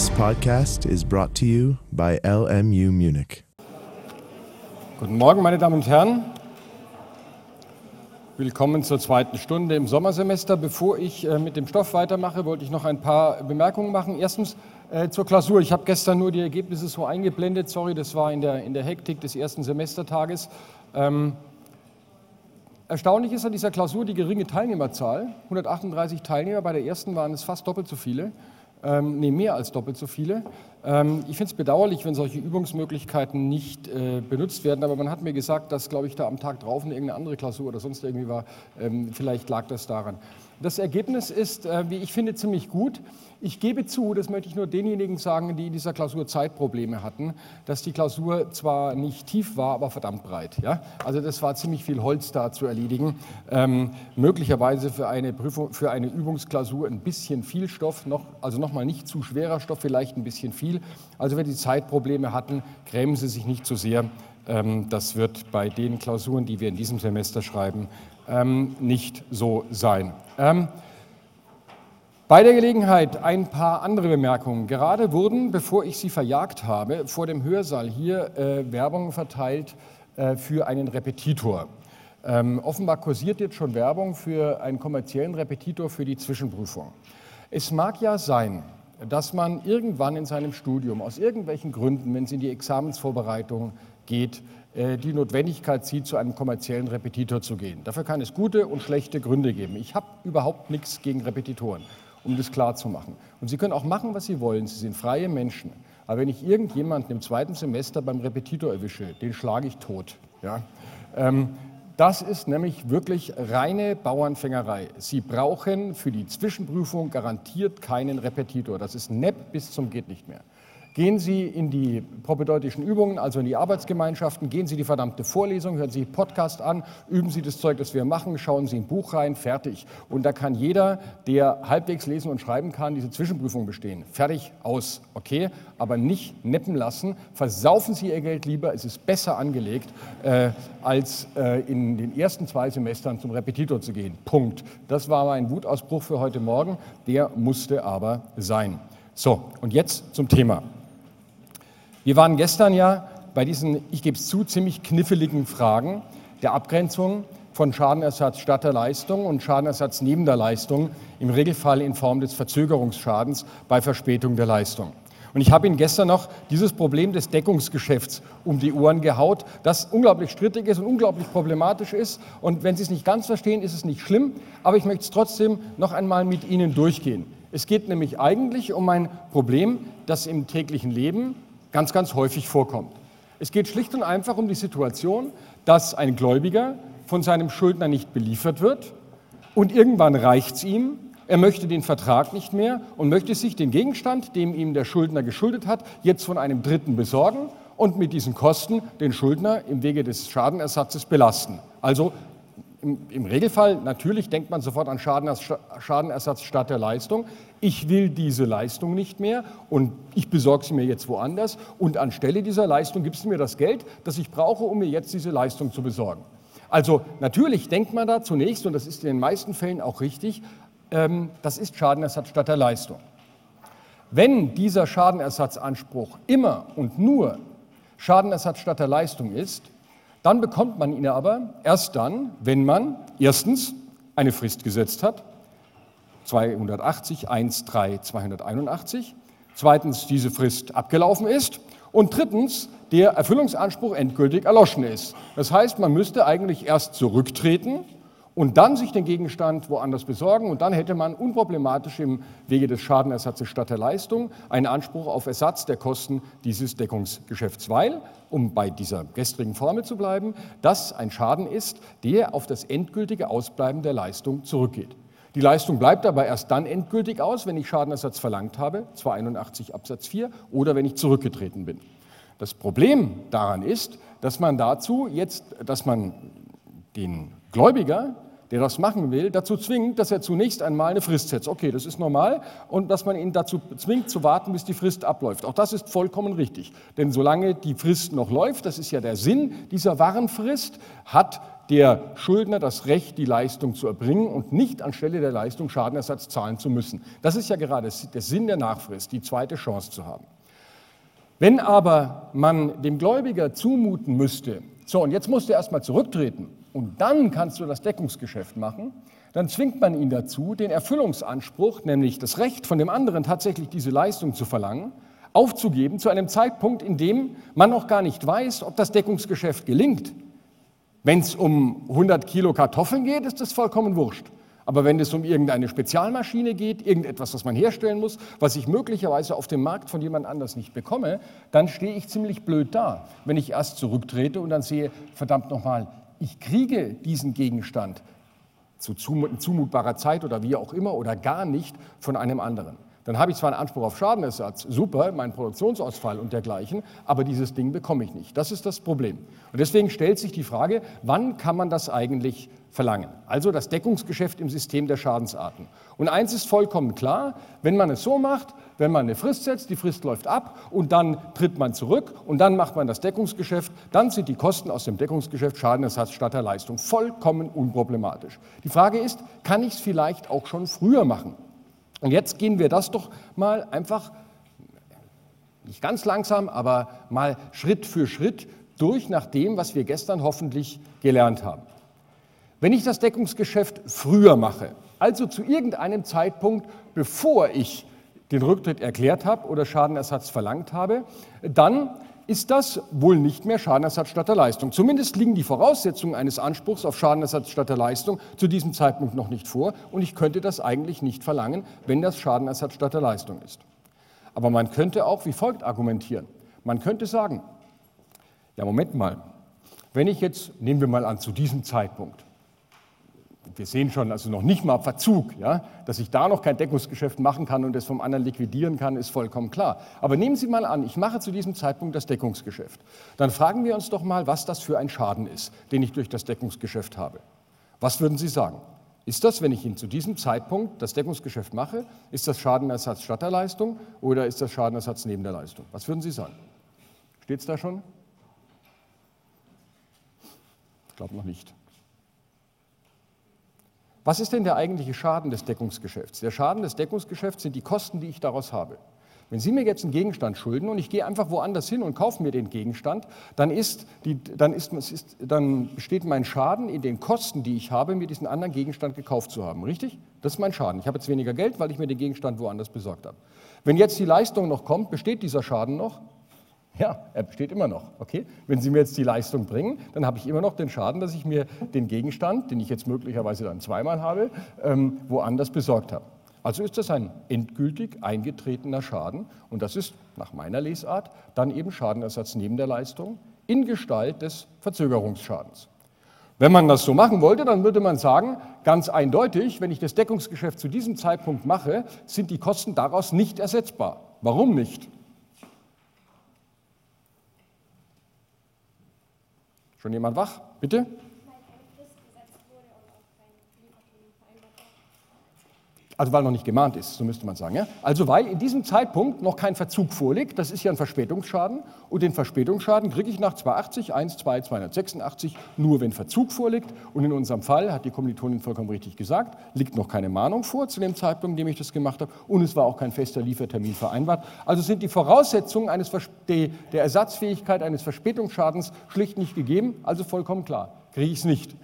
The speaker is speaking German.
This podcast is brought to you by LMU Munich. Guten Morgen, meine Damen und Herren. Willkommen zur zweiten Stunde im Sommersemester. Bevor ich äh, mit dem Stoff weitermache, wollte ich noch ein paar Bemerkungen machen. Erstens äh, zur Klausur. Ich habe gestern nur die Ergebnisse so eingeblendet. Sorry, das war in der, in der Hektik des ersten Semestertages. Ähm, erstaunlich ist an dieser Klausur die geringe Teilnehmerzahl. 138 Teilnehmer, bei der ersten waren es fast doppelt so viele. Ähm, nee, mehr als doppelt so viele. Ähm, ich finde es bedauerlich, wenn solche Übungsmöglichkeiten nicht äh, benutzt werden, aber man hat mir gesagt, dass, glaube ich, da am Tag drauf eine irgendeine andere Klausur oder sonst irgendwie war. Ähm, vielleicht lag das daran. Das Ergebnis ist, äh, wie ich finde, ziemlich gut. Ich gebe zu, das möchte ich nur denjenigen sagen, die in dieser Klausur Zeitprobleme hatten, dass die Klausur zwar nicht tief war, aber verdammt breit. Ja? Also das war ziemlich viel Holz da zu erledigen. Ähm, möglicherweise für eine, Prüfung, für eine Übungsklausur ein bisschen viel Stoff, noch, also nochmal nicht zu schwerer Stoff, vielleicht ein bisschen viel. Also wenn Sie Zeitprobleme hatten, grämen Sie sich nicht zu sehr. Ähm, das wird bei den Klausuren, die wir in diesem Semester schreiben, ähm, nicht so sein. Ähm, bei der Gelegenheit ein paar andere Bemerkungen. Gerade wurden, bevor ich Sie verjagt habe, vor dem Hörsaal hier äh, Werbung verteilt äh, für einen Repetitor. Ähm, offenbar kursiert jetzt schon Werbung für einen kommerziellen Repetitor für die Zwischenprüfung. Es mag ja sein, dass man irgendwann in seinem Studium aus irgendwelchen Gründen, wenn es in die Examensvorbereitung geht, äh, die Notwendigkeit sieht, zu einem kommerziellen Repetitor zu gehen. Dafür kann es gute und schlechte Gründe geben. Ich habe überhaupt nichts gegen Repetitoren um das klarzumachen. Und Sie können auch machen, was Sie wollen. Sie sind freie Menschen. Aber wenn ich irgendjemanden im zweiten Semester beim Repetitor erwische, den schlage ich tot. Ja? Ähm, das ist nämlich wirklich reine Bauernfängerei. Sie brauchen für die Zwischenprüfung garantiert keinen Repetitor. Das ist nepp bis zum geht nicht mehr. Gehen Sie in die propedeutischen Übungen, also in die Arbeitsgemeinschaften, gehen Sie die verdammte Vorlesung, hören Sie Podcast an, üben Sie das Zeug, das wir machen, schauen Sie ein Buch rein, fertig. Und da kann jeder, der halbwegs lesen und schreiben kann, diese Zwischenprüfung bestehen. Fertig, aus, okay? Aber nicht neppen lassen, versaufen Sie Ihr Geld lieber, es ist besser angelegt, äh, als äh, in den ersten zwei Semestern zum Repetitor zu gehen. Punkt. Das war mein Wutausbruch für heute Morgen, der musste aber sein. So, und jetzt zum Thema. Wir waren gestern ja bei diesen, ich gebe es zu, ziemlich kniffligen Fragen der Abgrenzung von Schadenersatz statt der Leistung und Schadenersatz neben der Leistung, im Regelfall in Form des Verzögerungsschadens bei Verspätung der Leistung. Und ich habe Ihnen gestern noch dieses Problem des Deckungsgeschäfts um die Ohren gehaut, das unglaublich strittig ist und unglaublich problematisch ist. Und wenn Sie es nicht ganz verstehen, ist es nicht schlimm, aber ich möchte es trotzdem noch einmal mit Ihnen durchgehen. Es geht nämlich eigentlich um ein Problem, das im täglichen Leben ganz, ganz häufig vorkommt. Es geht schlicht und einfach um die Situation, dass ein Gläubiger von seinem Schuldner nicht beliefert wird und irgendwann reicht es ihm, er möchte den Vertrag nicht mehr und möchte sich den Gegenstand, dem ihm der Schuldner geschuldet hat, jetzt von einem Dritten besorgen und mit diesen Kosten den Schuldner im Wege des Schadenersatzes belasten. Also im, im Regelfall, natürlich denkt man sofort an Schadenersatz statt der Leistung. Ich will diese Leistung nicht mehr und ich besorge sie mir jetzt woanders und anstelle dieser Leistung gibst du mir das Geld, das ich brauche, um mir jetzt diese Leistung zu besorgen. Also natürlich denkt man da zunächst, und das ist in den meisten Fällen auch richtig, ähm, das ist Schadenersatz statt der Leistung. Wenn dieser Schadenersatzanspruch immer und nur Schadenersatz statt der Leistung ist, dann bekommt man ihn aber erst dann, wenn man erstens eine Frist gesetzt hat, 280, 1, 3, 281, zweitens diese Frist abgelaufen ist und drittens der Erfüllungsanspruch endgültig erloschen ist. Das heißt, man müsste eigentlich erst zurücktreten und dann sich den Gegenstand woanders besorgen und dann hätte man unproblematisch im Wege des Schadenersatzes statt der Leistung einen Anspruch auf Ersatz der Kosten dieses Deckungsgeschäfts, weil, um bei dieser gestrigen Formel zu bleiben, das ein Schaden ist, der auf das endgültige Ausbleiben der Leistung zurückgeht. Die Leistung bleibt aber erst dann endgültig aus, wenn ich Schadenersatz verlangt habe, 281 Absatz 4, oder wenn ich zurückgetreten bin. Das Problem daran ist, dass man dazu jetzt, dass man den Gläubiger, der das machen will, dazu zwingt, dass er zunächst einmal eine Frist setzt. Okay, das ist normal. Und dass man ihn dazu zwingt, zu warten, bis die Frist abläuft. Auch das ist vollkommen richtig. Denn solange die Frist noch läuft, das ist ja der Sinn dieser Warenfrist, hat der Schuldner das Recht, die Leistung zu erbringen und nicht anstelle der Leistung Schadenersatz zahlen zu müssen. Das ist ja gerade der Sinn der Nachfrist, die zweite Chance zu haben. Wenn aber man dem Gläubiger zumuten müsste, so und jetzt musst du erstmal zurücktreten und dann kannst du das Deckungsgeschäft machen, dann zwingt man ihn dazu, den Erfüllungsanspruch, nämlich das Recht von dem anderen tatsächlich diese Leistung zu verlangen, aufzugeben zu einem Zeitpunkt, in dem man noch gar nicht weiß, ob das Deckungsgeschäft gelingt. Wenn es um 100 Kilo Kartoffeln geht, ist das vollkommen wurscht. Aber wenn es um irgendeine Spezialmaschine geht, irgendetwas, was man herstellen muss, was ich möglicherweise auf dem Markt von jemand anders nicht bekomme, dann stehe ich ziemlich blöd da, wenn ich erst zurücktrete und dann sehe, verdammt nochmal, ich kriege diesen Gegenstand zu zumutbarer Zeit oder wie auch immer oder gar nicht von einem anderen. Dann habe ich zwar einen Anspruch auf Schadenersatz, super, mein Produktionsausfall und dergleichen, aber dieses Ding bekomme ich nicht. Das ist das Problem. Und deswegen stellt sich die Frage, wann kann man das eigentlich verlangen? Also das Deckungsgeschäft im System der Schadensarten. Und eins ist vollkommen klar, wenn man es so macht, wenn man eine Frist setzt, die Frist läuft ab und dann tritt man zurück und dann macht man das Deckungsgeschäft, dann sind die Kosten aus dem Deckungsgeschäft Schadenersatz statt der Leistung vollkommen unproblematisch. Die Frage ist, kann ich es vielleicht auch schon früher machen? Und jetzt gehen wir das doch mal einfach, nicht ganz langsam, aber mal Schritt für Schritt durch nach dem, was wir gestern hoffentlich gelernt haben. Wenn ich das Deckungsgeschäft früher mache, also zu irgendeinem Zeitpunkt, bevor ich den Rücktritt erklärt habe oder Schadenersatz verlangt habe, dann ist das wohl nicht mehr Schadenersatz statt der Leistung. Zumindest liegen die Voraussetzungen eines Anspruchs auf Schadenersatz statt der Leistung zu diesem Zeitpunkt noch nicht vor und ich könnte das eigentlich nicht verlangen, wenn das Schadenersatz statt der Leistung ist. Aber man könnte auch wie folgt argumentieren. Man könnte sagen, ja Moment mal, wenn ich jetzt, nehmen wir mal an, zu diesem Zeitpunkt wir sehen schon, also noch nicht mal Verzug, ja, dass ich da noch kein Deckungsgeschäft machen kann und es vom anderen liquidieren kann, ist vollkommen klar. Aber nehmen Sie mal an, ich mache zu diesem Zeitpunkt das Deckungsgeschäft. Dann fragen wir uns doch mal, was das für ein Schaden ist, den ich durch das Deckungsgeschäft habe. Was würden Sie sagen? Ist das, wenn ich Ihnen zu diesem Zeitpunkt das Deckungsgeschäft mache, ist das Schadenersatz statt der Leistung oder ist das Schadenersatz neben der Leistung? Was würden Sie sagen? Steht es da schon? Ich glaube noch nicht. Was ist denn der eigentliche Schaden des Deckungsgeschäfts? Der Schaden des Deckungsgeschäfts sind die Kosten, die ich daraus habe. Wenn Sie mir jetzt einen Gegenstand schulden und ich gehe einfach woanders hin und kaufe mir den Gegenstand, dann, ist die, dann, ist, ist, dann besteht mein Schaden in den Kosten, die ich habe, mir diesen anderen Gegenstand gekauft zu haben. Richtig? Das ist mein Schaden. Ich habe jetzt weniger Geld, weil ich mir den Gegenstand woanders besorgt habe. Wenn jetzt die Leistung noch kommt, besteht dieser Schaden noch? Ja, er besteht immer noch. Okay? Wenn Sie mir jetzt die Leistung bringen, dann habe ich immer noch den Schaden, dass ich mir den Gegenstand, den ich jetzt möglicherweise dann zweimal habe, ähm, woanders besorgt habe. Also ist das ein endgültig eingetretener Schaden und das ist nach meiner Lesart dann eben Schadenersatz neben der Leistung in Gestalt des Verzögerungsschadens. Wenn man das so machen wollte, dann würde man sagen, ganz eindeutig, wenn ich das Deckungsgeschäft zu diesem Zeitpunkt mache, sind die Kosten daraus nicht ersetzbar. Warum nicht? Schon jemand wach? Bitte? Also weil noch nicht gemahnt ist, so müsste man sagen. Ja? Also weil in diesem Zeitpunkt noch kein Verzug vorliegt, das ist ja ein Verspätungsschaden und den Verspätungsschaden kriege ich nach 280, 1, 2, 286 nur, wenn Verzug vorliegt und in unserem Fall, hat die Kommilitonin vollkommen richtig gesagt, liegt noch keine Mahnung vor zu dem Zeitpunkt, in dem ich das gemacht habe und es war auch kein fester Liefertermin vereinbart. Also sind die Voraussetzungen eines der Ersatzfähigkeit eines Verspätungsschadens schlicht nicht gegeben, also vollkommen klar, kriege ich es nicht.